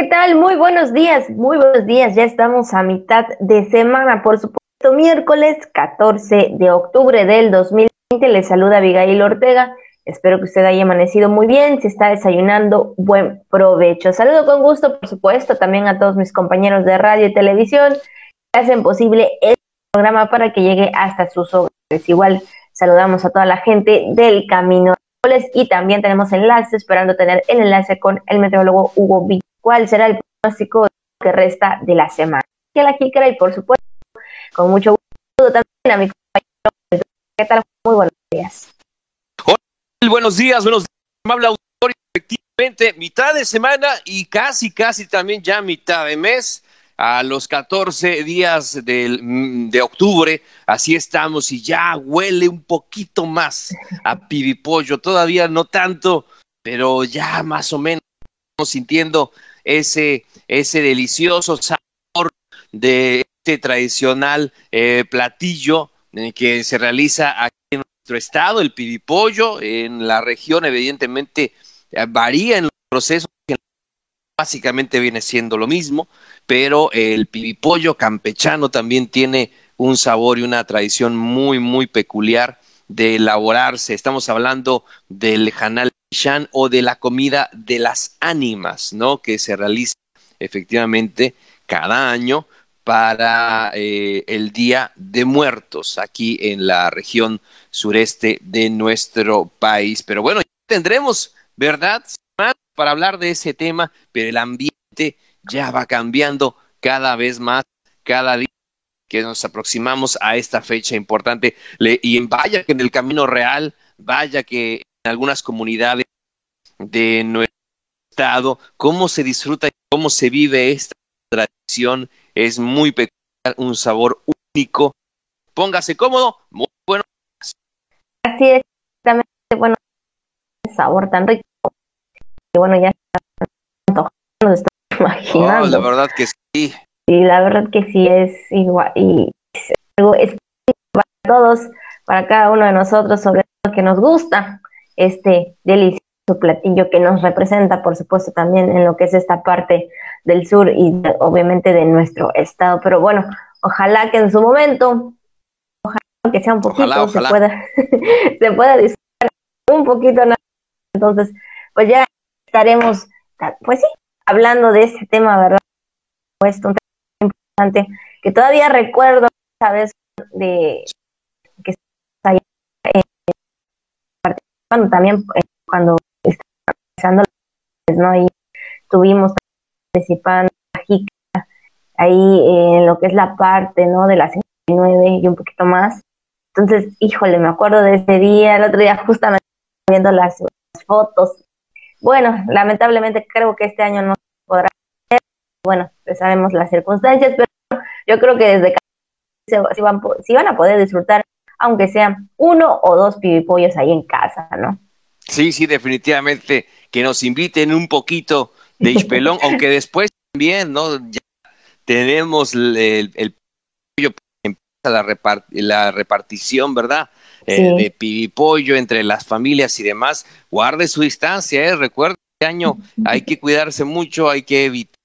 ¿qué tal? Muy buenos días, muy buenos días. Ya estamos a mitad de semana, por supuesto, miércoles 14 de octubre del 2020. Les saluda Abigail Ortega. Espero que usted haya amanecido muy bien. Si está desayunando, buen provecho. Saludo con gusto, por supuesto, también a todos mis compañeros de radio y televisión que hacen posible este programa para que llegue hasta sus hogares. Igual saludamos a toda la gente del Camino y también tenemos enlace, esperando tener el enlace con el meteorólogo Hugo Villa. ¿Cuál será el pronóstico que resta de la semana? Que la jícara y por supuesto, con mucho gusto también a mi compañero. ¿Qué tal? Muy buenos días. Hola, buenos días, buenos días. Amable auditorio, efectivamente, mitad de semana y casi, casi también ya mitad de mes a los 14 días mm, de octubre, así estamos y ya huele un poquito más a pibipollo, todavía no tanto, pero ya más o menos estamos sintiendo ese, ese delicioso sabor de este tradicional eh, platillo eh, que se realiza aquí en nuestro estado, el pibipollo, en la región evidentemente eh, varía en los procesos, básicamente viene siendo lo mismo, pero el pibipollo campechano también tiene un sabor y una tradición muy, muy peculiar de elaborarse. Estamos hablando del Hanal O de la comida de las ánimas, ¿no? Que se realiza efectivamente cada año para eh, el Día de Muertos aquí en la región sureste de nuestro país. Pero bueno, tendremos, ¿verdad? Para hablar de ese tema, pero el ambiente ya va cambiando cada vez más, cada día que nos aproximamos a esta fecha importante. y vaya que en el camino real, vaya que algunas comunidades de nuestro estado, cómo se disfruta y cómo se vive esta tradición es muy peculiar, un sabor único. Póngase cómodo, muy bueno. Así es, exactamente, bueno, sabor tan rico. Y bueno, ya está imaginando. la verdad que sí. Y la verdad que sí es igual. Y es algo es para todos, para cada uno de nosotros, sobre todo que nos gusta este delicioso platillo que nos representa, por supuesto, también en lo que es esta parte del sur y obviamente de nuestro estado. Pero bueno, ojalá que en su momento, ojalá que sea un poquito, se pueda, se pueda disfrutar un poquito. Entonces, pues ya estaremos, pues sí, hablando de este tema, ¿verdad? Pues un tema importante que todavía recuerdo esa vez de que estaba participando también eh, cuando estaba empezando ¿no? Y estuvimos participando ahí en lo que es la parte, ¿no? De las 59 y un poquito más. Entonces, híjole, me acuerdo de ese día, el otro día justamente viendo las fotos bueno, lamentablemente creo que este año no podrá ser. Bueno, pues sabemos las circunstancias, pero yo creo que desde casa si van, si van a poder disfrutar, aunque sean uno o dos pibipollos ahí en casa, ¿no? Sí, sí, definitivamente que nos inviten un poquito de Ispelón, aunque después también, ¿no? Ya tenemos el, el, el la, la repartición, ¿verdad? Eh, de pibipollo entre las familias y demás, guarde su distancia, ¿eh? recuerde, este año hay que cuidarse mucho, hay que evitar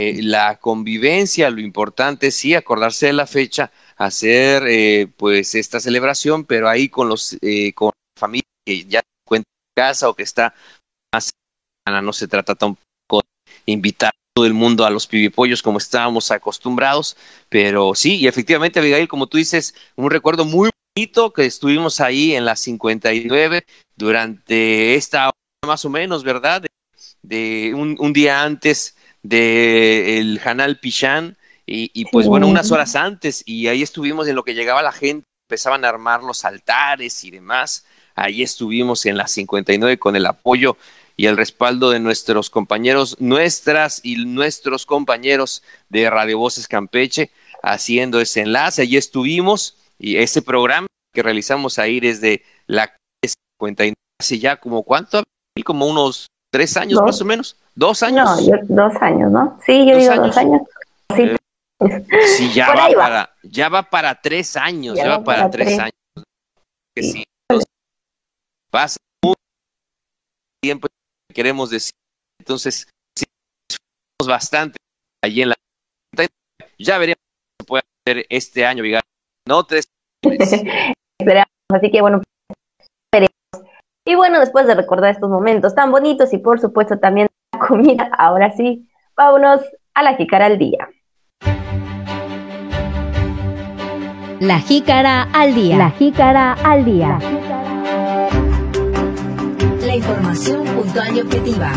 eh, la convivencia, lo importante es sí acordarse de la fecha, hacer eh, pues esta celebración, pero ahí con los con la familia que ya cuenta en casa o que está más cercana, no se trata tampoco de invitar a todo el mundo a los pibipollos como estábamos acostumbrados, pero sí, y efectivamente, Abigail, como tú dices, un recuerdo muy que estuvimos ahí en la 59 durante esta hora más o menos, ¿verdad? De, un, día antes del de Hanal Pichán y, pues bueno, unas horas antes y ahí estuvimos en lo que llegaba la gente, empezaban a armar los altares y demás. Ahí estuvimos en la 59 con el apoyo y el respaldo de nuestros compañeros, nuestras y nuestros compañeros de Radio Voces Campeche haciendo ese enlace. Allí estuvimos y ese programa que realizamos ahí desde la 59, hace ya como cuánto, como unos tres años más o menos, dos años. No, dos años, ¿no? Sí, yo digo dos años. Sí, sí ya, va para, ya va para tres años, ya, va para, tres, años. Que sí. pasa mucho tiempo, queremos decir. Entonces, bastante allí en la ya veremos qué se puede hacer este año, No te Esperamos, así que bueno, veremos. Y bueno, después de recordar estos momentos tan bonitos y por supuesto también la comida, ahora sí, vámonos a la jícara al día. La jícara al día. La jícara al día. La información puntual y objetiva.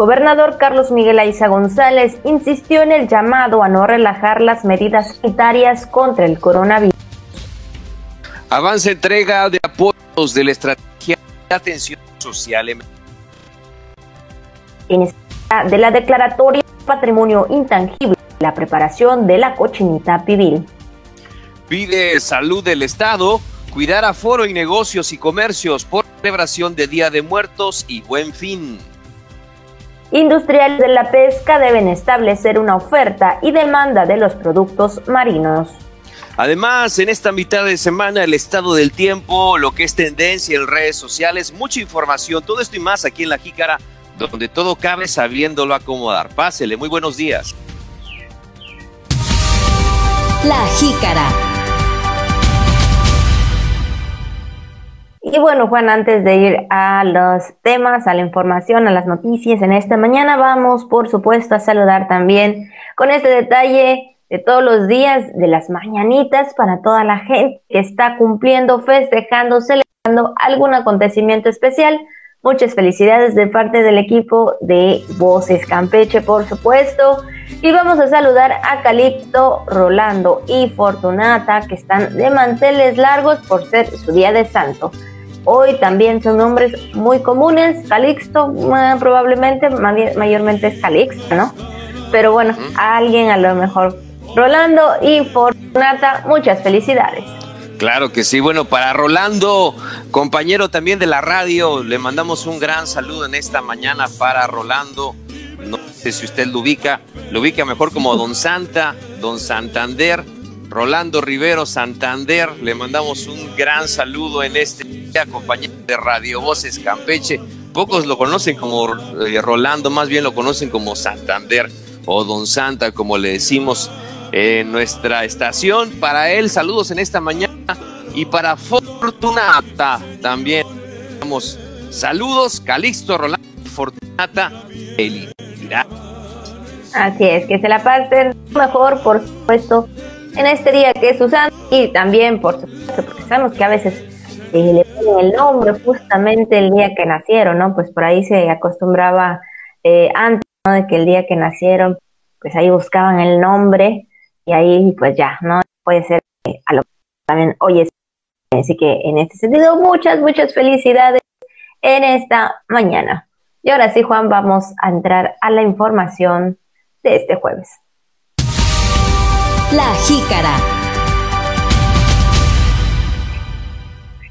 Gobernador Carlos Miguel Aiza González insistió en el llamado a no relajar las medidas sanitarias contra el coronavirus. Avance entrega de apoyos de la estrategia de atención social. En de la declaratoria Patrimonio Intangible, la preparación de la cochinita pibil. Pide salud del Estado, cuidar aforo y negocios y comercios por celebración de Día de Muertos y Buen Fin. Industriales de la pesca deben establecer una oferta y demanda de los productos marinos. Además, en esta mitad de semana, el estado del tiempo, lo que es tendencia en redes sociales, mucha información, todo esto y más aquí en La Jícara, donde todo cabe sabiéndolo acomodar. Pásele, muy buenos días. La Jícara. Y bueno, Juan, antes de ir a los temas, a la información, a las noticias en esta mañana, vamos, por supuesto, a saludar también con este detalle de todos los días de las mañanitas para toda la gente que está cumpliendo, festejando, celebrando algún acontecimiento especial. Muchas felicidades de parte del equipo de Voces Campeche, por supuesto. Y vamos a saludar a Calipto, Rolando y Fortunata, que están de manteles largos por ser su día de santo. Hoy también son nombres muy comunes, Calixto eh, probablemente, mayormente es Calixto, ¿no? Pero bueno, a alguien a lo mejor. Rolando y Fortunata, muchas felicidades. Claro que sí. Bueno, para Rolando, compañero también de la radio, le mandamos un gran saludo en esta mañana para Rolando. No sé si usted lo ubica, lo ubica mejor como Don Santa, Don Santander, Rolando Rivero Santander. Le mandamos un gran saludo en este día, compañero de Radio Voces Campeche. Pocos lo conocen como eh, Rolando, más bien lo conocen como Santander o Don Santa, como le decimos en nuestra estación. Para él, saludos en esta mañana y para Fortunata también. Damos saludos, Calixto, Rolando, Fortunata, Así es, que se la pasen mejor, por supuesto, en este día que es Susana y también, por supuesto, porque sabemos que a veces eh, le ponen el nombre justamente el día que nacieron, ¿no? Pues por ahí se acostumbraba eh, antes, ¿no? De que el día que nacieron, pues ahí buscaban el nombre y ahí pues ya, ¿no? Puede ser a lo que también hoy es. Así que en este sentido, muchas, muchas felicidades en esta mañana. Y ahora sí, Juan, vamos a entrar a la información de este jueves. La jícara.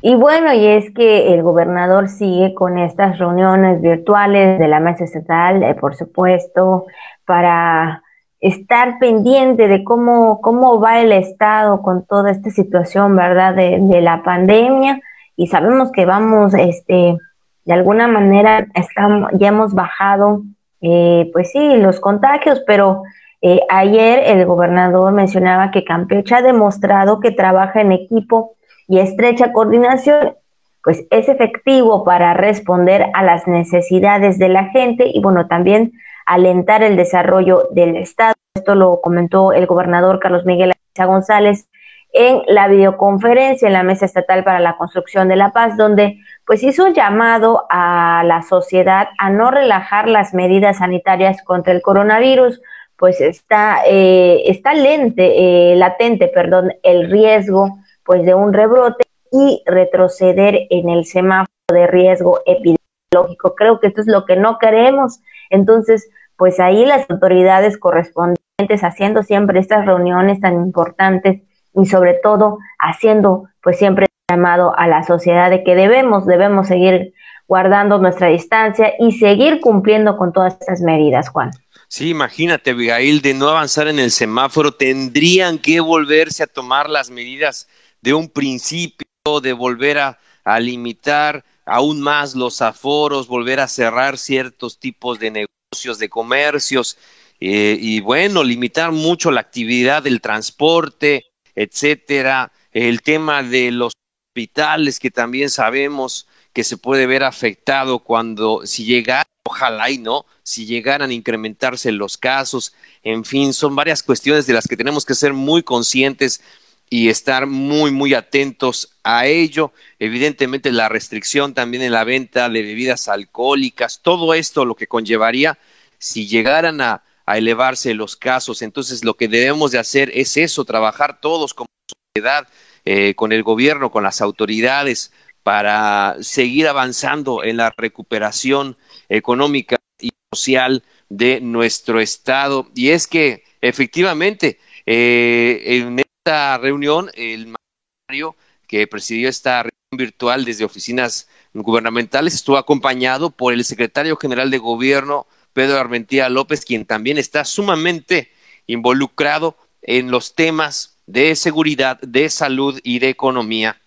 Y bueno, y es que el gobernador sigue con estas reuniones virtuales de la mesa estatal, eh, por supuesto, para estar pendiente de cómo, cómo va el Estado con toda esta situación, ¿verdad?, de, la pandemia. Y sabemos que vamos, este, de alguna manera, estamos, ya hemos bajado, eh, pues sí, los contagios, pero eh, ayer el gobernador mencionaba que Campeche ha demostrado que trabaja en equipo y estrecha coordinación, pues es efectivo para responder a las necesidades de la gente y bueno, también alentar el desarrollo del Estado. Esto lo comentó el gobernador Carlos Miguel González en la videoconferencia en la Mesa Estatal para la Construcción de la Paz, donde pues hizo un llamado a la sociedad a no relajar las medidas sanitarias contra el coronavirus, pues está, eh, está lente, eh, latente, perdón, el riesgo pues de un rebrote y retroceder en el semáforo de riesgo epidemiológico. Creo que esto es lo que no queremos. Entonces, pues ahí las autoridades correspondientes haciendo siempre estas reuniones tan importantes y sobre todo haciendo pues siempre llamado a la sociedad de que debemos, debemos seguir guardando nuestra distancia y seguir cumpliendo con todas estas medidas, Juan. Sí, imagínate, Abigail, de no avanzar en el semáforo, tendrían que volverse a tomar las medidas de un principio, de volver a, limitar aún más los aforos, volver a cerrar ciertos tipos de negocios, de comercios, eh, y bueno, limitar mucho la actividad del transporte, etcétera, el tema de los hospitales que también sabemos que se puede ver afectado cuando si llega, ojalá y no, si llegaran a incrementarse los casos, en fin, son varias cuestiones de las que tenemos que ser muy conscientes y estar muy, muy atentos a ello. Evidentemente la restricción también en la venta de bebidas alcohólicas, todo esto lo que conllevaría si llegaran a, elevarse los casos. Entonces lo que debemos de hacer es eso, trabajar todos como sociedad, eh, con el gobierno, con las autoridades, para seguir avanzando en la recuperación económica y social de nuestro Estado. Y es que efectivamente eh, en esta reunión el mandatario que presidió esta reunión virtual desde oficinas gubernamentales estuvo acompañado por el secretario general de Gobierno, Pedro Armentía López, quien también está sumamente involucrado en los temas de seguridad, de salud y de economía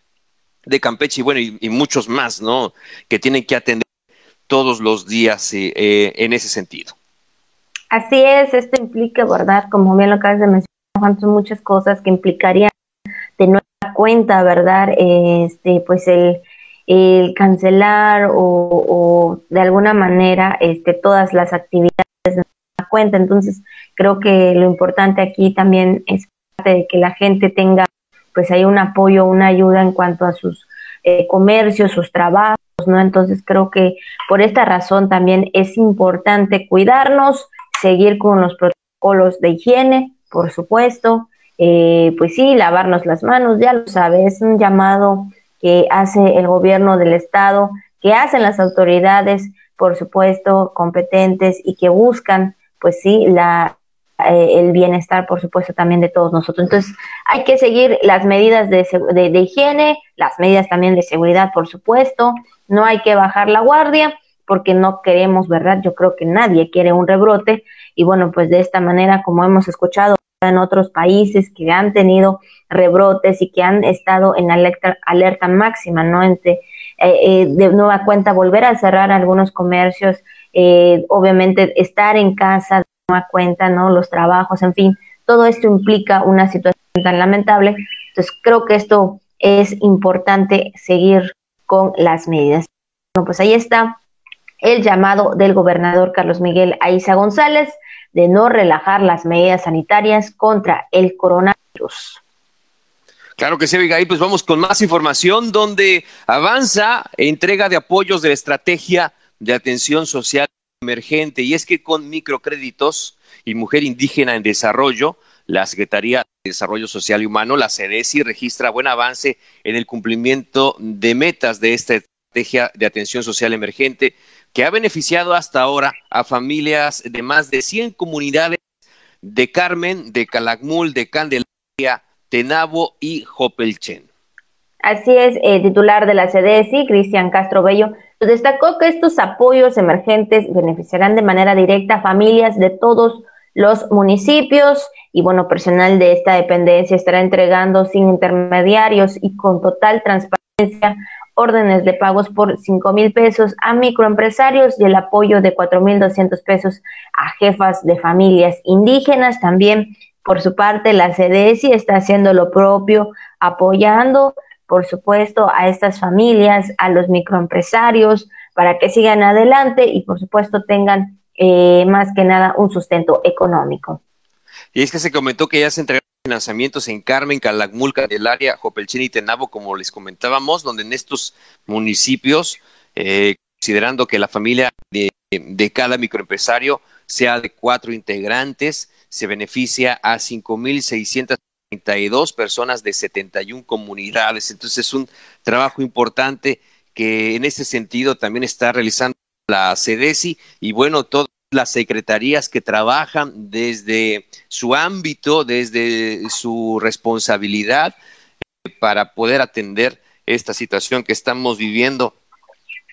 de Campeche y bueno, y, muchos más, ¿no? Que tienen que atender todos los días eh, en ese sentido. Así es, esto implica, ¿verdad? Como bien lo acabas de mencionar, son muchas cosas que implicarían de nueva cuenta, ¿verdad? Este, pues el, cancelar o, o, de alguna manera este, todas las actividades de nueva cuenta. Entonces, creo que lo importante aquí también es de que la gente tenga pues hay un apoyo, una ayuda en cuanto a sus eh, comercios, sus trabajos, ¿no? Entonces creo que por esta razón también es importante cuidarnos, seguir con los protocolos de higiene, por supuesto, eh, pues sí, lavarnos las manos, ya lo sabes, es un llamado que hace el gobierno del estado, que hacen las autoridades, por supuesto, competentes y que buscan, pues sí, la, eh, el bienestar, por supuesto, también de todos nosotros. Entonces, hay que seguir las medidas de, de, higiene, las medidas también de seguridad, por supuesto. No hay que bajar la guardia porque no queremos, ¿verdad? Yo creo que nadie quiere un rebrote y bueno, pues de esta manera, como hemos escuchado en otros países que han tenido rebrotes y que han estado en alerta, alerta máxima, ¿no? Entre, eh, eh, de nueva cuenta, volver a cerrar algunos comercios, obviamente estar en casa cuenta, ¿no? Los trabajos, en fin, todo esto implica una situación tan lamentable. Entonces, creo que esto es importante seguir con las medidas. Bueno, pues ahí está el llamado del gobernador Carlos Miguel Aiza González de no relajar las medidas sanitarias contra el coronavirus. Claro que sí, Abigail, pues vamos con más información donde avanza entrega de apoyos de la estrategia de atención social emergente y es que con microcréditos y mujer indígena en desarrollo, la Secretaría de Desarrollo Social y Humano, la CEDESI, registra buen avance en el cumplimiento de metas de esta estrategia de atención social emergente que ha beneficiado hasta ahora a familias de más de 100 comunidades de Carmen, de Calakmul, de Candelaria, Tenabo y Jopelchen. Así es, el titular de la CDSI, Cristian Castro Bello, destacó que estos apoyos emergentes beneficiarán de manera directa a familias de todos los municipios y bueno, personal de esta dependencia estará entregando sin intermediarios y con total transparencia órdenes de pagos por cinco mil pesos a microempresarios y el apoyo de cuatro mil doscientos pesos a jefas de familias indígenas. También, por su parte, la CDSI está haciendo lo propio, apoyando por supuesto, a estas familias, a los microempresarios, para que sigan adelante y, por supuesto, tengan eh, más que nada un sustento económico. Y es que se comentó que ya se entregaron financiamientos en Carmen, Calakmul, área Jopelchen y Tenabo, como les comentábamos, donde en estos municipios, eh, considerando que la familia de, cada microempresario sea de cuatro integrantes, se beneficia a 5.600 32 personas de 71 comunidades. Entonces es un trabajo importante que en ese sentido también está realizando la CEDESI y bueno, todas las secretarías que trabajan desde su ámbito, desde su responsabilidad eh, para poder atender esta situación que estamos viviendo.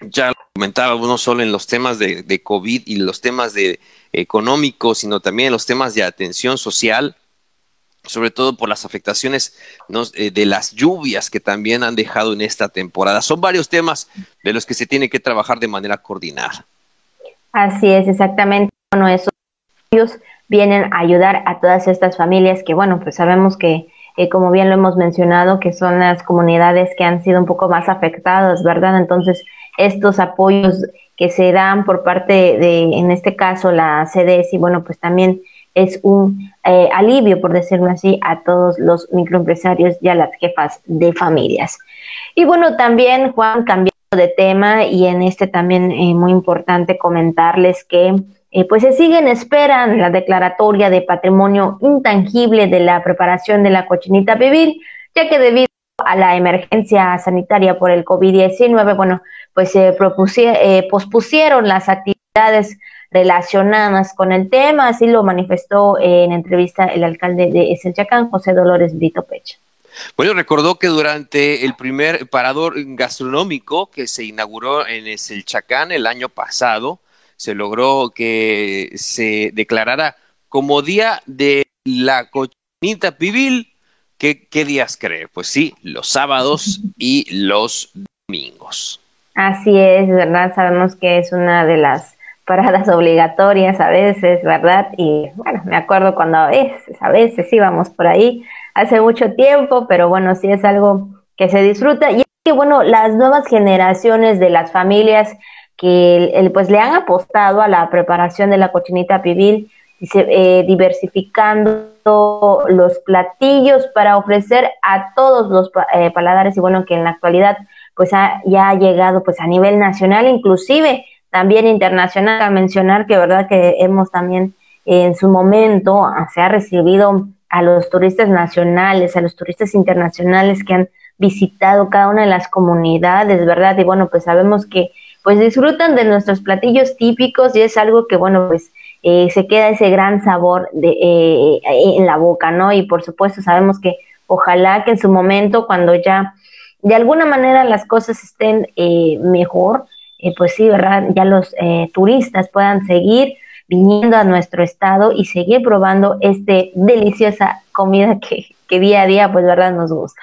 Ya lo comentaba, no solo en los temas de, COVID y los temas de económicos, sino también en los temas de atención social, sobre todo por las afectaciones eh, de las lluvias que también han dejado en esta temporada. Son varios temas de los que se tiene que trabajar de manera coordinada. Así es, exactamente. Bueno, esos vienen a ayudar a todas estas familias que, bueno, pues sabemos que, eh, como bien lo hemos mencionado, que son las comunidades que han sido un poco más afectadas, ¿verdad? Entonces, estos apoyos que se dan por parte de, en este caso, la CDS y, bueno, pues también es un eh, alivio, por decirlo así, a todos los microempresarios y a las jefas de familias. Y bueno, también, Juan, cambiando de tema, y en este también eh, muy importante comentarles que eh, pues se sigue en espera la declaratoria de patrimonio intangible de la preparación de la cochinita pibil, ya que debido a la emergencia sanitaria por el COVID-19, bueno, pues se pospusieron las actividades relacionadas con el tema, así lo manifestó en entrevista el alcalde de Esenchacán, José Dolores Brito Pecha. Bueno, recordó que durante el primer parador gastronómico que se inauguró en Eselchacán el año pasado, se logró que se declarara como Día de la Cochinita Pibil. ¿Qué, ¿Qué días cree? Pues sí, los sábados y los domingos. Así es, ¿verdad? Sabemos que es una de las paradas obligatorias a veces, ¿verdad? Y bueno, me acuerdo cuando a veces, a veces íbamos por ahí hace mucho tiempo, pero bueno, sí es algo que se disfruta. Y es que, bueno, las nuevas generaciones de las familias que el, pues le han apostado a la preparación de la cochinita pibil, eh, diversificando los platillos para ofrecer a todos los eh, paladares. Y bueno, que en la actualidad pues ha, ya ha llegado pues a nivel nacional, inclusive también internacional, a mencionar que verdad que hemos también en su momento ah, se ha recibido a los turistas nacionales, a los turistas internacionales que han visitado cada una de las comunidades, ¿verdad? Y bueno, pues sabemos que pues disfrutan de nuestros platillos típicos y es algo que, bueno, pues eh, se queda ese gran sabor de, eh, en la boca, ¿no? Y por supuesto sabemos que ojalá que en su momento, cuando ya de alguna manera las cosas estén eh, mejor, eh, pues sí, ¿verdad? Ya los eh, turistas puedan seguir viniendo a nuestro estado y seguir probando este deliciosa comida que, que día a día, pues, ¿verdad? Nos gusta.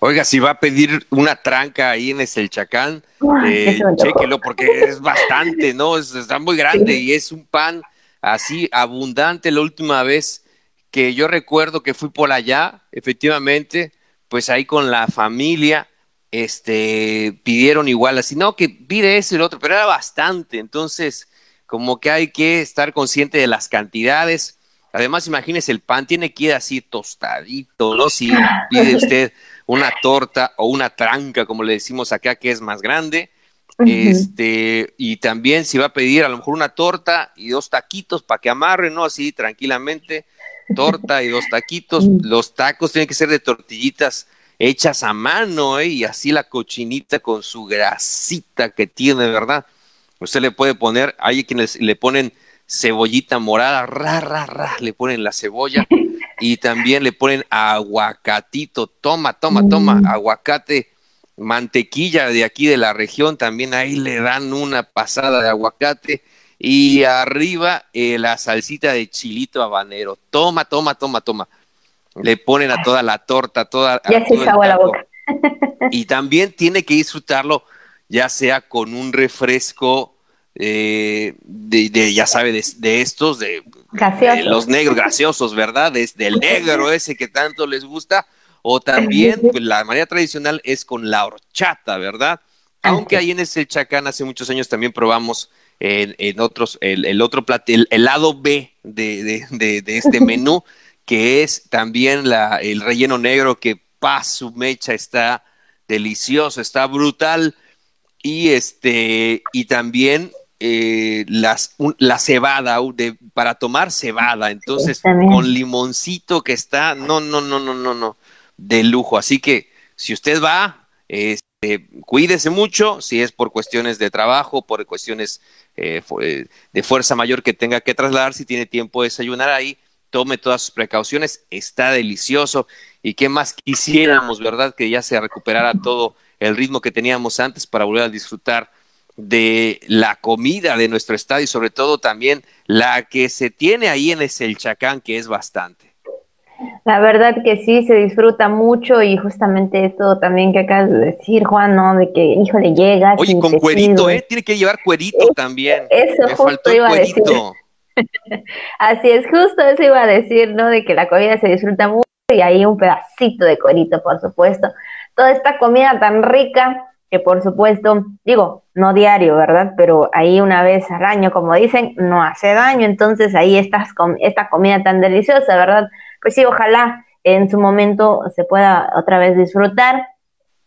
Oiga, si va a pedir una tranca ahí en el Chacán, eh, chéquelo porque es bastante, ¿no? Es, está muy grande y es un pan así abundante. La última vez que yo recuerdo que fui por allá, efectivamente, pues ahí con la familia, este, pidieron igual así, no, que pide eso y lo otro, pero era bastante, entonces como que hay que estar consciente de las cantidades. Además, imagínese, el pan tiene que ir así tostadito, ¿no? Si pide usted una torta o una tranca, como le decimos acá, que es más grande, este, y también si va a pedir a lo mejor una torta y dos taquitos para que amarre, ¿no? Así tranquilamente, torta y dos taquitos. Los tacos tienen que ser de tortillitas hechas a mano, ¿eh? y así la cochinita con su grasita que tiene, ¿verdad? Usted le puede poner, hay quienes le ponen cebollita morada, ra, ra, ra, le ponen la cebolla y también le ponen aguacatito, toma, toma, toma, mm. aguacate, mantequilla de aquí de la región, también ahí le dan una pasada de aguacate y arriba eh, la salsita de chilito habanero, toma, toma, toma, toma le ponen a toda la torta, toda. Ya se la boca. Y también tiene que disfrutarlo, ya sea con un refresco eh, de, ya sabe, de, estos, de, los negros graciosos, ¿verdad? Desde el negro ese que tanto les gusta, o también pues, la manera tradicional es con la horchata, ¿verdad? Aunque ahí en ese Chacán hace muchos años también probamos en, otros, el, otro plato, el, lado B de, de este menú que es también la, el relleno negro que pa su mecha está delicioso, está brutal y este y también eh, las, la cebada de, para tomar cebada, entonces con limoncito que está, no, no, no, no, no, no, de lujo. Así que si usted va, este, cuídese mucho, si es por cuestiones de trabajo, por cuestiones eh, de fuerza mayor que tenga que trasladar, si tiene tiempo de desayunar ahí, tome todas sus precauciones, está delicioso y qué más quisiéramos, ¿verdad? Que ya se recuperara todo el ritmo que teníamos antes para volver a disfrutar de la comida de nuestro estado y sobre todo también la que se tiene ahí en el Chacán, que es bastante. La verdad que sí, se disfruta mucho y justamente esto también que acabas de decir, Juan, ¿no? De que, hijo le llegas. Oye, con cuerito, ¿eh? Tiene que llevar cuerito también. Eso justo iba a decir. Así es, justo eso iba a decir, ¿no? De que la comida se disfruta mucho y ahí un pedacito de cuerito, por supuesto. Toda esta comida tan rica que por supuesto, digo, no diario, ¿verdad? Pero ahí una vez al año, como dicen, no hace daño, entonces ahí estás con esta comida tan deliciosa, ¿verdad? Pues sí, ojalá en su momento se pueda otra vez disfrutar.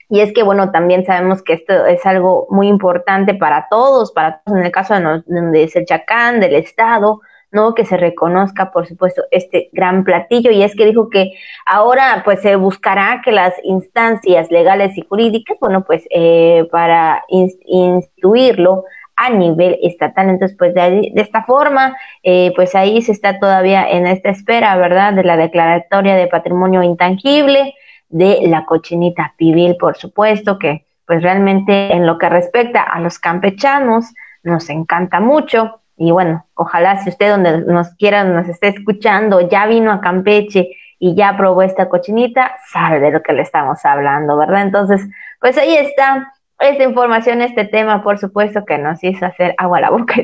Y es que, bueno, también sabemos que esto es algo muy importante para todos, para todos, en el caso de, de Selchacán, del Estado, ¿no? Que se reconozca, por supuesto, este gran platillo. Y es que dijo que ahora, pues, se buscará que las instancias legales y jurídicas, bueno, pues, eh, para instituirlo a nivel estatal. Entonces, pues, de, de esta forma, eh, pues, ahí se está todavía en esta espera, ¿verdad? De la declaratoria de patrimonio intangible de la cochinita pibil, por supuesto, que, pues, realmente en lo que respecta a los campechanos, nos encanta mucho y bueno, ojalá si usted donde nos quiera, nos esté escuchando, ya vino a Campeche y ya probó esta cochinita, sabe de lo que le estamos hablando, ¿verdad? Entonces, pues ahí está esta información, este tema, por supuesto, que nos hizo hacer agua a la boca,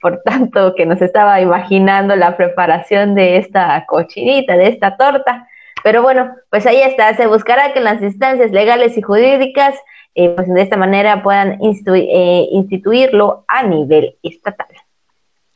por tanto, que nos estaba imaginando la preparación de esta cochinita, de esta torta. Pero bueno, pues ahí está, se buscará que las instancias legales y jurídicas, eh, pues de esta manera puedan eh, instituirlo a nivel estatal.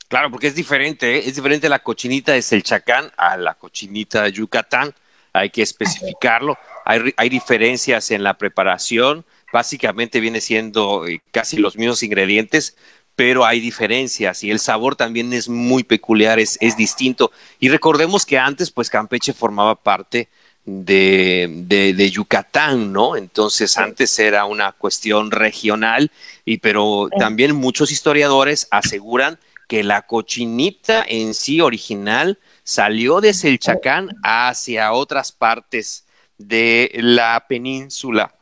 Claro, porque es diferente, ¿eh? es diferente la cochinita de Selchacán a la cochinita de Yucatán. Hay que especificarlo. Hay, hay diferencias en la preparación. Básicamente viene siendo eh, casi los mismos ingredientes, pero hay diferencias y el sabor también es muy peculiar, es, es distinto. Y recordemos que antes, pues Campeche formaba parte de, de, de, Yucatán, ¿no? Entonces antes era una cuestión regional, y pero también muchos historiadores aseguran que la cochinita en sí original salió de Selchacán hacia otras partes de la península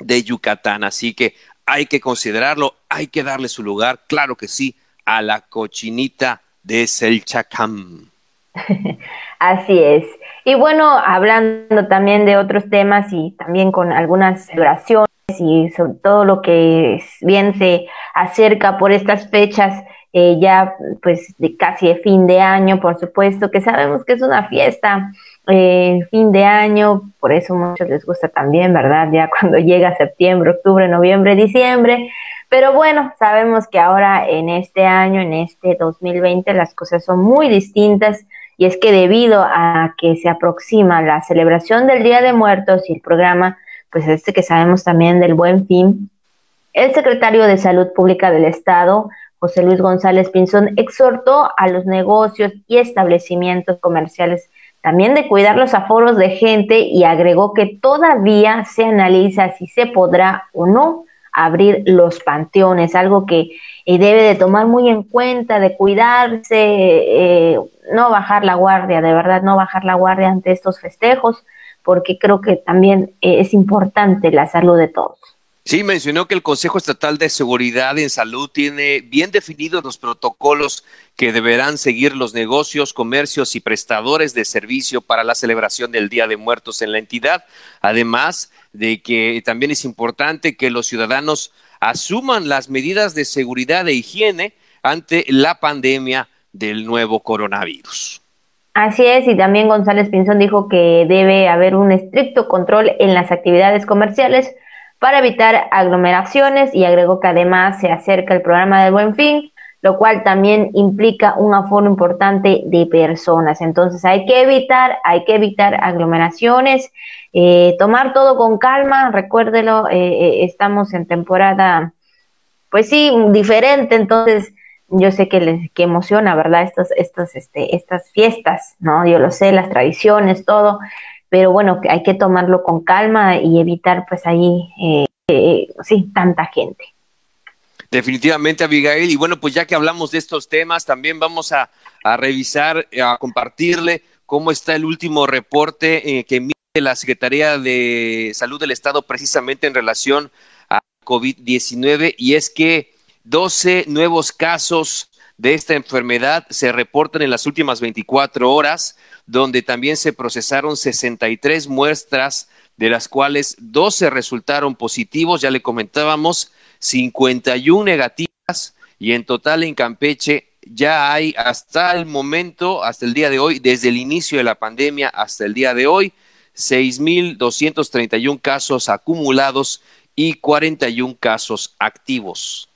de Yucatán. Así que hay que considerarlo, hay que darle su lugar, claro que sí, a la cochinita de Selchacán. Así es. Y bueno, hablando también de otros temas y también con algunas celebraciones y sobre todo lo que bien se acerca por estas fechas eh, ya pues de casi de fin de año, por supuesto, que sabemos que es una fiesta, eh, fin de año, por eso muchos les gusta también, ¿verdad? Ya cuando llega septiembre, octubre, noviembre, diciembre. Pero bueno, sabemos que ahora en este año, en este 2020, las cosas son muy distintas y es que debido a que se aproxima la celebración del Día de Muertos y el programa, pues este que sabemos también del Buen Fin, el secretario de Salud Pública del Estado, José Luis González Pinzón exhortó a los negocios y establecimientos comerciales también de cuidar los aforos de gente y agregó que todavía se analiza si se podrá o no abrir los panteones, algo que eh, debe de tomar muy en cuenta, de cuidarse, eh, no bajar la guardia, de verdad no bajar la guardia ante estos festejos, porque creo que también eh, es importante la salud de todos. Sí, mencionó que el Consejo Estatal de Seguridad en Salud tiene bien definidos los protocolos que deberán seguir los negocios, comercios y prestadores de servicio para la celebración del Día de Muertos en la entidad. Además de que también es importante que los ciudadanos asuman las medidas de seguridad e higiene ante la pandemia del nuevo coronavirus. Así es, y también González Pinzón dijo que debe haber un estricto control en las actividades comerciales para evitar aglomeraciones y agregó que además se acerca el programa del Buen Fin, lo cual también implica un aforo importante de personas. Entonces hay que evitar, hay que evitar aglomeraciones, eh, tomar todo con calma, recuérdelo, eh, eh, estamos en temporada, pues sí, diferente, entonces yo sé que les que emociona, ¿verdad? Estos, estos, este, estas fiestas, ¿no? Yo lo sé, las tradiciones, todo, pero bueno, hay que tomarlo con calma y evitar pues ahí, eh, eh, sí, tanta gente. Definitivamente, Abigail. Y bueno, pues ya que hablamos de estos temas, también vamos a, revisar, a compartirle cómo está el último reporte eh, que emite la Secretaría de Salud del Estado precisamente en relación a COVID-19 y es que 12 nuevos casos de esta enfermedad se reportan en las últimas 24 horas, donde también se procesaron 63 muestras, de las cuales 12 resultaron positivos, ya le comentábamos, 51 negativas y en total en Campeche ya hay hasta el momento, hasta el día de hoy, desde el inicio de la pandemia hasta el día de hoy, 6.231 casos acumulados y 41 casos activos.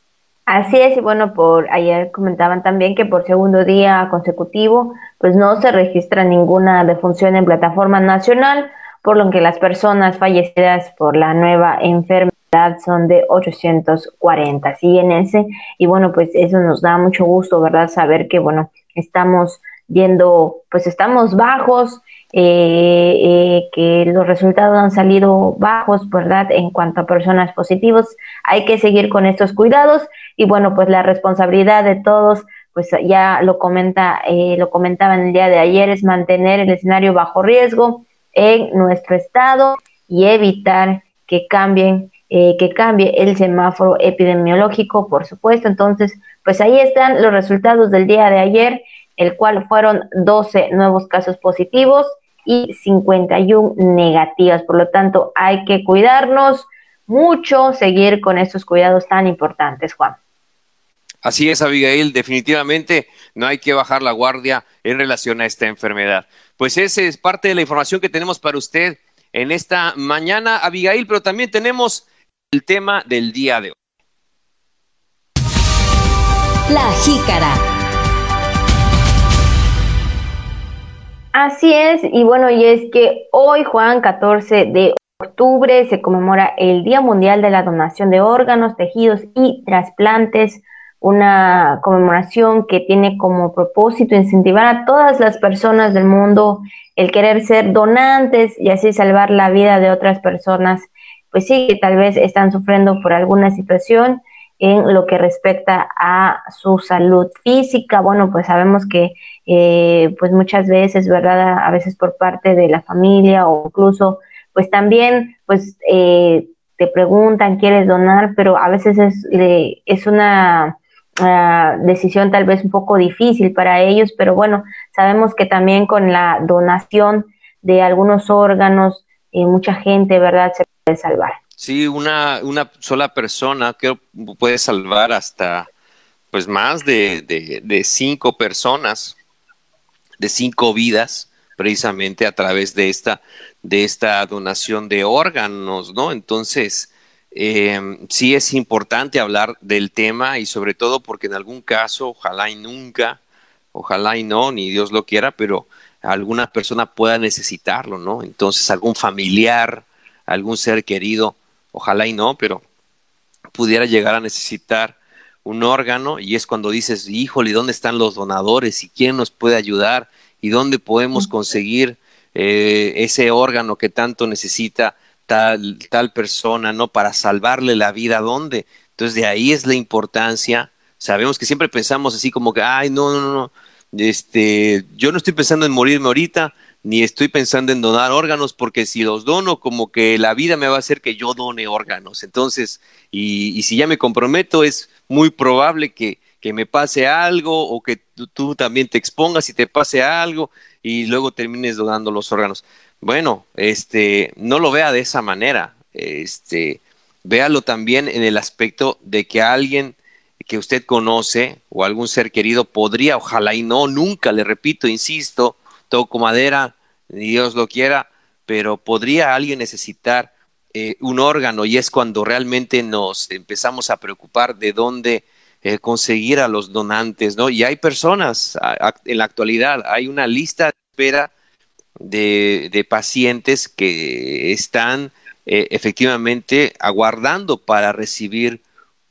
Así es, y bueno, por ayer comentaban también que por segundo día consecutivo, pues no se registra ninguna defunción en plataforma nacional, por lo que las personas fallecidas por la nueva enfermedad son de 840, sí, en ese, y bueno, pues eso nos da mucho gusto, ¿verdad? Saber que, bueno, estamos viendo, pues estamos bajos, eh, eh, que los resultados han salido bajos, ¿verdad? En cuanto a personas positivos, hay que seguir con estos cuidados y bueno, pues la responsabilidad de todos, pues ya lo comenta, eh, lo comentaba en el día de ayer, es mantener el escenario bajo riesgo en nuestro estado y evitar que cambien eh, que cambie el semáforo epidemiológico, por supuesto. Entonces, pues ahí están los resultados del día de ayer, el cual fueron 12 nuevos casos positivos y 51 negativas. Por lo tanto, hay que cuidarnos mucho, seguir con estos cuidados tan importantes, Juan. Así es, Abigail, definitivamente no hay que bajar la guardia en relación a esta enfermedad. Pues esa es parte de la información que tenemos para usted en esta mañana, Abigail, pero también tenemos el tema del día de hoy. La jícara. Así es, y bueno, y es que hoy, Juan, 14 de octubre, se conmemora el Día Mundial de la Donación de Órganos, Tejidos y Trasplantes, una conmemoración que tiene como propósito incentivar a todas las personas del mundo el querer ser donantes y así salvar la vida de otras personas pues sí, que tal vez están sufriendo por alguna situación en lo que respecta a su salud física. Bueno, pues sabemos que eh, pues muchas veces, ¿verdad? A veces por parte de la familia o incluso pues también pues eh, te preguntan, ¿quieres donar? Pero a veces es, es una ah, decisión tal vez un poco difícil para ellos, pero bueno, sabemos que también con la donación de algunos órganos, eh, mucha gente, ¿verdad? Se salvar. Sí, una, una sola persona que puede salvar hasta pues más de, de, cinco personas, de cinco vidas, precisamente a través de esta, de esta donación de órganos, ¿no? Entonces, eh, sí es importante hablar del tema y sobre todo porque en algún caso, ojalá y nunca, ojalá y no, ni Dios lo quiera, pero alguna persona pueda necesitarlo, ¿no? Entonces, algún familiar, algún ser querido, ojalá y no, pero pudiera llegar a necesitar un órgano y es cuando dices, híjole, ¿dónde están los donadores? ¿Y quién nos puede ayudar? ¿Y dónde podemos conseguir eh, ese órgano que tanto necesita tal, tal persona, ¿no? Para salvarle la vida, ¿dónde? Entonces de ahí es la importancia. Sabemos que siempre pensamos así como que, ay, no, no, no, este, yo no estoy pensando en morirme ahorita, ni estoy pensando en donar órganos, porque si los dono, como que la vida me va a hacer que yo done órganos. Entonces, y, si ya me comprometo, es muy probable que, que me pase algo o que tú, también te expongas y te pase algo y luego termines donando los órganos. Bueno, este, no lo vea de esa manera. Este, véalo también en el aspecto de que alguien que usted conoce o algún ser querido podría, ojalá y no, nunca, le repito, insisto, toco madera, Dios lo quiera, pero podría alguien necesitar eh, un órgano y es cuando realmente nos empezamos a preocupar de dónde eh, conseguir a los donantes, ¿no? Y hay personas, en la actualidad, hay una lista de espera de, pacientes que están eh, efectivamente aguardando para recibir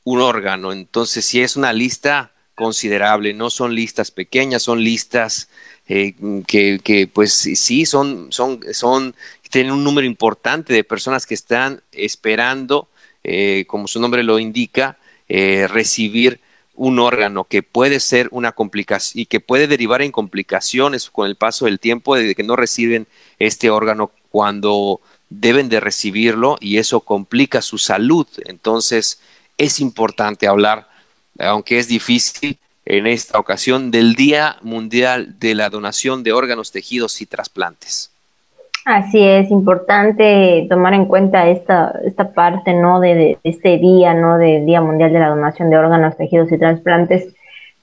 un órgano. Entonces, si es una lista considerable, no son listas pequeñas, son listas eh, que, pues sí son, son, son, tienen un número importante de personas que están esperando, eh, como su nombre lo indica, eh, recibir un órgano que puede ser una complicación y que puede derivar en complicaciones con el paso del tiempo de que no reciben este órgano cuando deben de recibirlo y eso complica su salud. Entonces, es importante hablar, aunque es difícil en esta ocasión, del Día Mundial de la Donación de Órganos, Tejidos y Trasplantes. Así es, importante tomar en cuenta esta, esta parte, ¿no? De, este día, ¿no? Del Día Mundial de la Donación de Órganos, Tejidos y Trasplantes,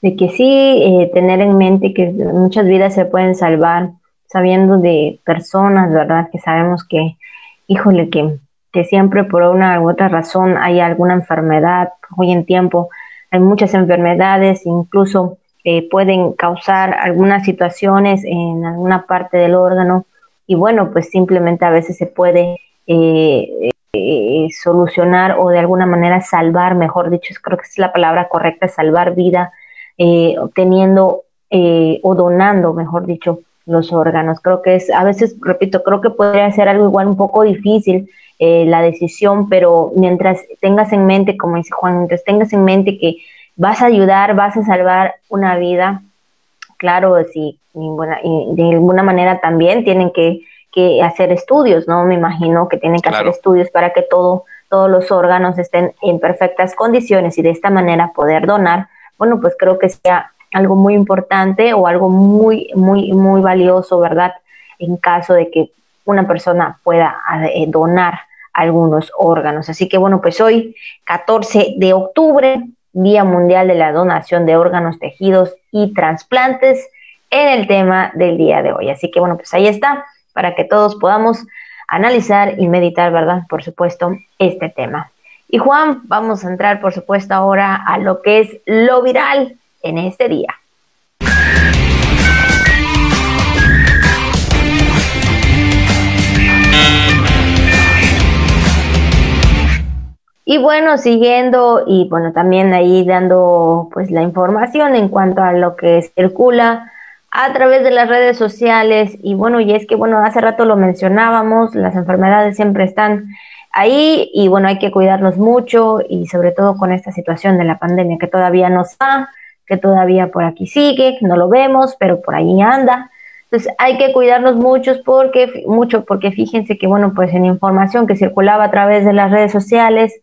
de que sí eh, tener en mente que muchas vidas se pueden salvar sabiendo de personas, ¿verdad? Que sabemos que, híjole, que, que siempre por una u otra razón hay alguna enfermedad, hoy en tiempo hay muchas enfermedades, incluso eh, pueden causar algunas situaciones en alguna parte del órgano y bueno, pues simplemente a veces se puede eh, eh, solucionar o de alguna manera salvar, mejor dicho, creo que es la palabra correcta, salvar vida, obteniendo o donando, mejor dicho, los órganos. Creo que es, a veces, repito, creo que podría ser algo igual un poco difícil la decisión, pero mientras tengas en mente, como dice Juan, mientras tengas en mente que vas a ayudar, vas a salvar una vida, claro, si y de alguna manera también tienen que, hacer estudios, ¿no? Me imagino que tienen que hacer estudios para que todo, todos los órganos estén en perfectas condiciones y de esta manera poder donar. Bueno, pues creo que sea algo muy importante o algo muy, muy, muy valioso, ¿verdad? En caso de que una persona pueda eh, donar algunos órganos. Así que bueno, pues hoy, 14 de octubre, Día Mundial de la Donación de Órganos, Tejidos y Trasplantes en el tema del día de hoy. Así que bueno, pues ahí está, para que todos podamos analizar y meditar, ¿verdad? Por supuesto, este tema. Y Juan, vamos a entrar, por supuesto, ahora a lo que es lo viral en este día. Y bueno, siguiendo y bueno, también ahí dando pues la información en cuanto a lo que circula a través de las redes sociales y bueno, y es que bueno, hace rato lo mencionábamos, las enfermedades siempre están ahí y bueno, hay que cuidarnos mucho y sobre todo con esta situación de la pandemia que todavía no está, que todavía por aquí sigue, no lo vemos, pero por ahí anda. Entonces hay que cuidarnos mucho porque, mucho porque fíjense que bueno, pues en información que circulaba a través de las redes sociales,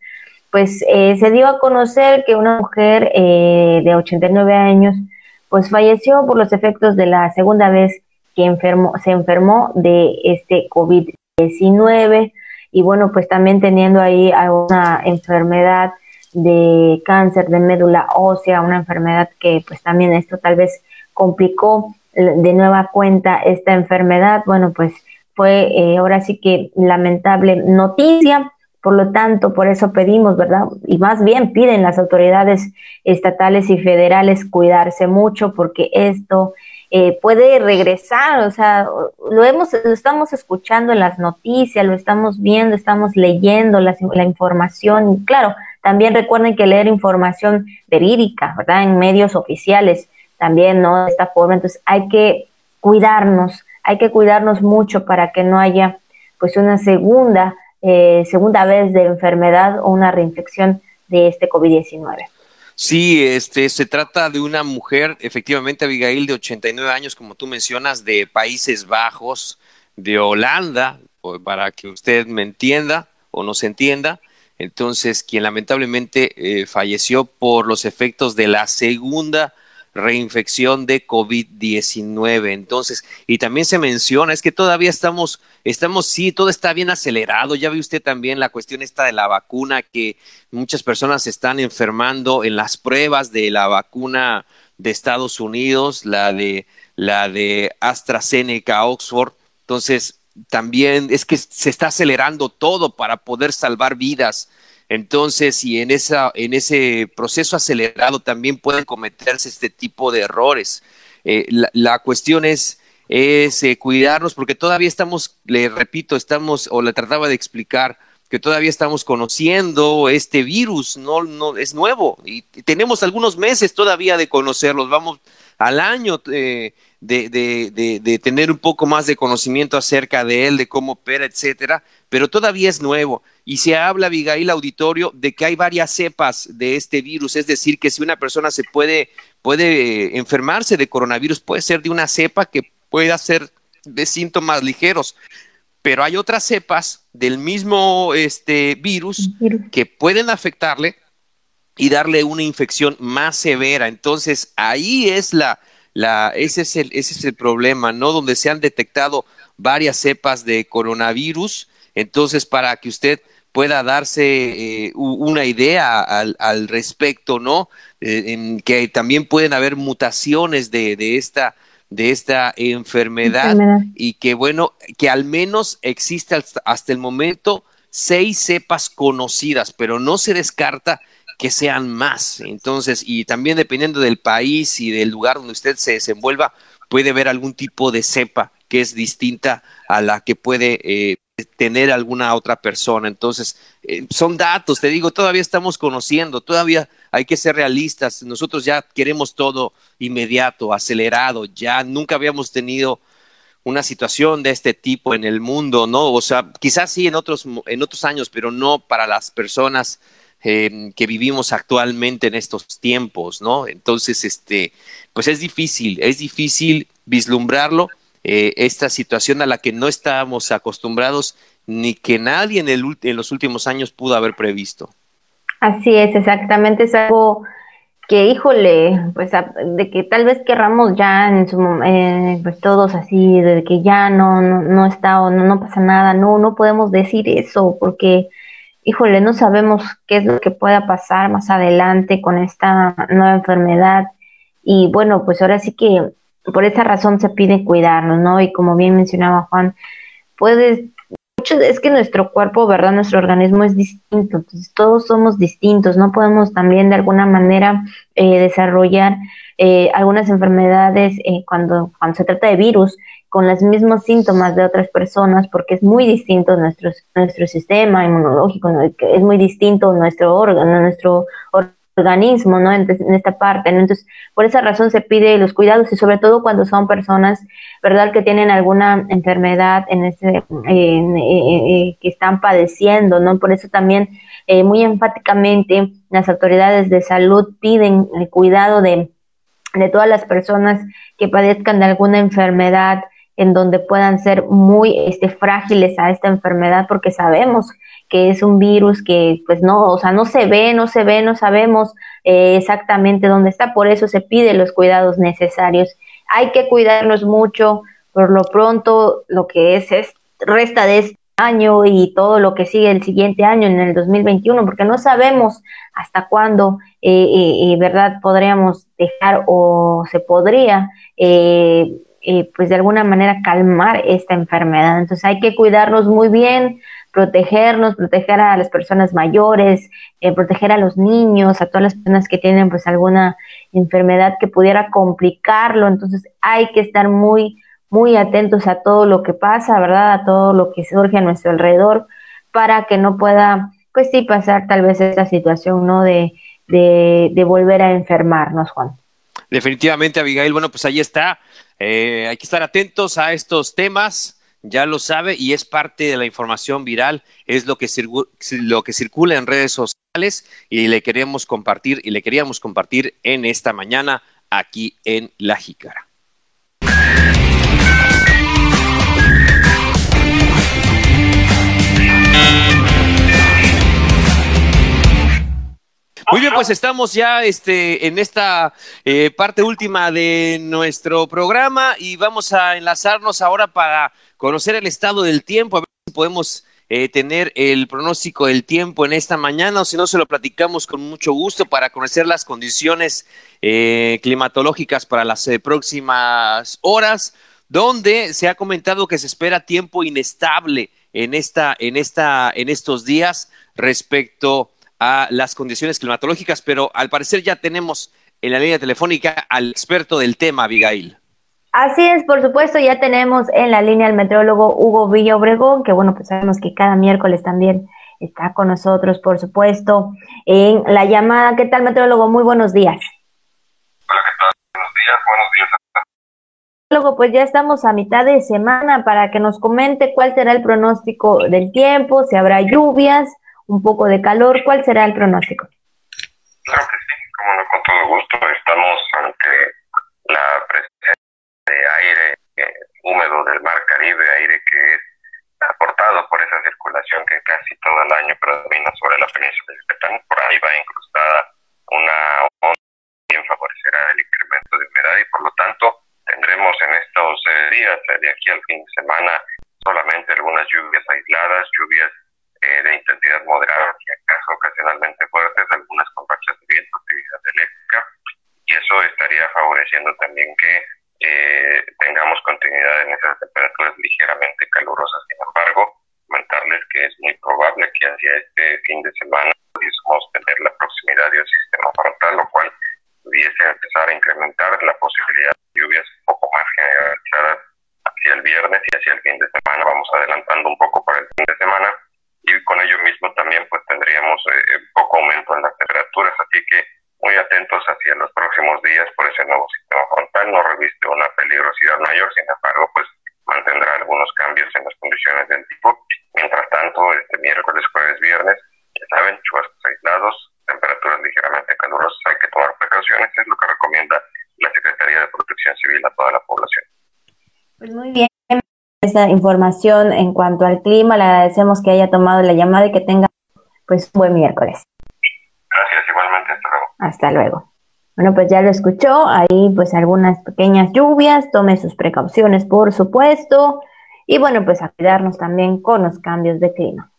pues eh, se dio a conocer que una mujer eh, de 89 años pues falleció por los efectos de la segunda vez que se enfermó de este COVID-19 y bueno, pues también teniendo ahí alguna enfermedad de cáncer de médula ósea, una enfermedad que pues también esto tal vez complicó de nueva cuenta esta enfermedad. Bueno, pues fue eh, ahora sí que lamentable noticia por lo tanto, por eso pedimos, ¿verdad? Y más bien piden las autoridades estatales y federales cuidarse mucho porque esto eh, puede regresar, o sea, lo hemos, lo estamos escuchando en las noticias, lo estamos viendo, estamos leyendo la, la información. Y claro, también recuerden que leer información verídica, ¿verdad? En medios oficiales también, ¿no? De esta forma. Entonces hay que cuidarnos, hay que cuidarnos mucho para que no haya pues una segunda eh, segunda vez de enfermedad o una reinfección de este COVID-19. Sí, este, se trata de una mujer, efectivamente, Abigail, de 89 años, como tú mencionas, de Países Bajos, de Holanda, para que usted me entienda o nos entienda. Entonces, quien lamentablemente eh, falleció por los efectos de la segunda reinfección de COVID-19. Entonces, y también se menciona, es que todavía estamos, estamos, sí, todo está bien acelerado. Ya ve usted también la cuestión esta de la vacuna, que muchas personas están enfermando en las pruebas de la vacuna de Estados Unidos, la de, la de AstraZeneca, Oxford. Entonces, también es que se está acelerando todo para poder salvar vidas. Entonces, y en, ese proceso acelerado también pueden cometerse este tipo de errores. Eh, la, cuestión es, es eh, cuidarnos porque todavía estamos, le repito, estamos, o le trataba de explicar, que todavía estamos conociendo este virus, no, no es nuevo y tenemos algunos meses todavía de conocerlos, vamos al año eh, de, de, de, tener un poco más de conocimiento acerca de él, de cómo opera, etcétera, pero todavía es nuevo. Y se habla, Abigail Auditorio, de que hay varias cepas de este virus, es decir, que si una persona se puede, puede eh, enfermarse de coronavirus, puede ser de una cepa que pueda ser de síntomas ligeros, pero hay otras cepas del mismo este, virus que pueden afectarle y darle una infección más severa. Entonces, ahí es la, la, ese, es el, ese es el problema, ¿no? Donde se han detectado varias cepas de coronavirus. Entonces, para que usted pueda darse eh, una idea al, al respecto, ¿no? Eh, en que también pueden haber mutaciones de, de esta de esta enfermedad, y que bueno, que al menos existe hasta, el momento seis cepas conocidas, pero no se descarta que sean más. Entonces, y también dependiendo del país y del lugar donde usted se desenvuelva, puede haber algún tipo de cepa que es distinta a la que puede eh, tener alguna otra persona. Entonces, eh, son datos, te digo, todavía estamos conociendo, todavía hay que ser realistas. Nosotros ya queremos todo inmediato, acelerado, ya nunca habíamos tenido una situación de este tipo en el mundo, ¿no? O sea, quizás sí en otros, en otros años, pero no para las personas eh, que vivimos actualmente en estos tiempos, ¿no? Entonces, este, pues es difícil, es difícil vislumbrarlo eh, esta situación a la que no estábamos acostumbrados ni que nadie en, el, en los últimos años pudo haber previsto. Así es, exactamente, es algo que, híjole, pues de que tal vez querramos ya en su eh, pues todos así, de que ya no, no, no está o no, no pasa nada, no, no podemos decir eso porque, híjole, no sabemos qué es lo que pueda pasar más adelante con esta nueva enfermedad y bueno, pues ahora sí que por esa razón se pide cuidarnos, ¿no? Y como bien mencionaba Juan, puedes, es que nuestro cuerpo, ¿verdad? Nuestro organismo es distinto, entonces todos somos distintos, no podemos también de alguna manera eh, desarrollar eh, algunas enfermedades eh, cuando, cuando se trata de virus con los mismos síntomas de otras personas porque es muy distinto nuestro, nuestro sistema inmunológico, es muy distinto nuestro órgano, nuestro órgano organismo, ¿no? En, esta parte, ¿no? Entonces, por esa razón se pide los cuidados y sobre todo cuando son personas, ¿verdad?, que tienen alguna enfermedad en ese, eh, que están padeciendo, ¿no? Por eso también eh, muy enfáticamente las autoridades de salud piden el cuidado de, de todas las personas que padezcan de alguna enfermedad en donde puedan ser muy este, frágiles a esta enfermedad porque sabemos que es un virus que pues no, o sea, no se ve, no se ve, no sabemos eh, exactamente dónde está, por eso se piden los cuidados necesarios. Hay que cuidarnos mucho, por lo pronto lo que es, es resta de este año y todo lo que sigue el siguiente año en el 2021, porque no sabemos hasta cuándo, eh, eh, ¿verdad?, podríamos dejar o se podría, pues de alguna manera calmar esta enfermedad. Entonces hay que cuidarnos muy bien, protegernos, proteger a las personas mayores, eh, proteger a los niños, a todas las personas que tienen pues alguna enfermedad que pudiera complicarlo. Entonces hay que estar muy, muy atentos a todo lo que pasa, ¿verdad? A todo lo que surge a nuestro alrededor para que no pueda, pues sí, pasar tal vez esta situación, ¿no? De, de, de volver a enfermarnos, Juan. Definitivamente, Abigail. Bueno, pues ahí está. Eh, hay que estar atentos a estos temas ya lo sabe y es parte de la información viral, es lo que, lo que circula en redes sociales y le queremos compartir y le queríamos compartir en esta mañana aquí en La Jícara. Muy bien, pues estamos ya este, en esta eh, parte última de nuestro programa y vamos a enlazarnos ahora para conocer el estado del tiempo, a ver si podemos eh, tener el pronóstico del tiempo en esta mañana o si no se lo platicamos con mucho gusto para conocer las condiciones eh, climatológicas para las próximas horas, donde se ha comentado que se espera tiempo inestable en esta, en esta, en estos días respecto a las condiciones climatológicas, pero al parecer ya tenemos en la línea telefónica al experto del tema, Abigail. Así es, por supuesto, ya tenemos en la línea al meteorólogo Hugo Villa Obregón, que bueno, pues sabemos que cada miércoles también está con nosotros, por supuesto, en la llamada. ¿Qué tal, meteorólogo? Muy buenos días. Hola, ¿qué tal? Buenos días, buenos días. Luego, pues ya estamos a mitad de semana para que nos comente cuál será el pronóstico del tiempo, si habrá lluvias, un poco de calor. ¿Cuál será el pronóstico? Claro que sí, como no, con todo gusto. Estamos ante la presencia de aire eh, húmedo del Mar Caribe, aire que es esa circulación que casi todo el año predomina sobre la península de Yucatán. Por ahí va incrustada una onda que favorecerá el incremento de humedad y por lo tanto tendremos en estos eh, días, eh, de aquí al fin de semana, solamente algunas lluvias aisladas, lluvias eh, de intensidad moderada y acaso ocasionalmente fuertes, algunas con rachas de viento, actividad eléctrica, y eso estaría favoreciendo también que tengamos continuidad en esas temperaturas ligeramente calurosas. Sin embargo, comentarles que es muy probable que hacia este fin de semana pudiésemos tener la proximidad de un sistema frontal, lo cual pudiese empezar a incrementar la posibilidad de lluvias un poco más generalizadas hacia el viernes y hacia el fin de semana. Vamos adelantando un poco para el fin de semana y con ello mismo también pues tendríamos eh, un poco aumento en las temperaturas, así que muy atentos hacia los próximos días por ese nuevo sistema frontal. No reviste una peligrosidad mayor, sin embargo, pues mantendrá algunos cambios en las condiciones del tipo. Mientras tanto, este miércoles, jueves, viernes, ya saben, chubascos aislados, temperaturas ligeramente calurosas, hay que tomar precauciones, es lo que recomienda la Secretaría de Protección Civil a toda la población. Pues muy bien, esa información en cuanto al clima, le agradecemos que haya tomado la llamada y que tenga pues un buen miércoles. Gracias, igualmente, hasta luego. Hasta luego. Bueno, pues ya lo escuchó, ahí pues algunas pequeñas lluvias, tome sus precauciones por supuesto, y bueno, pues a cuidarnos también con los cambios de clima.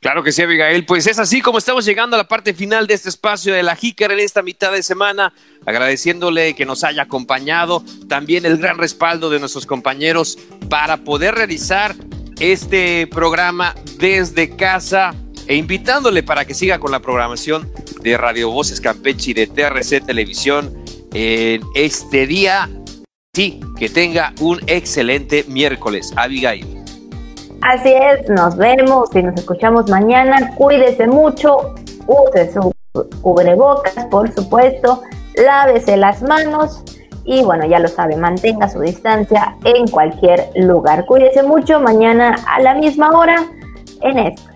Claro que sí, Abigail. Pues es así como estamos llegando a la parte final de este espacio de la Jícara en esta mitad de semana, agradeciéndole que nos haya acompañado, también el gran respaldo de nuestros compañeros para poder realizar este programa desde casa e invitándole para que siga con la programación de Radio Voces Campeche y de TRC Televisión en este día. Sí, que tenga un excelente miércoles, Abigail. Así es, nos vemos y nos escuchamos mañana. Cuídese mucho, use su cubrebocas, por supuesto, lávese las manos y bueno, ya lo sabe, mantenga su distancia en cualquier lugar. Cuídese mucho mañana a la misma hora en esto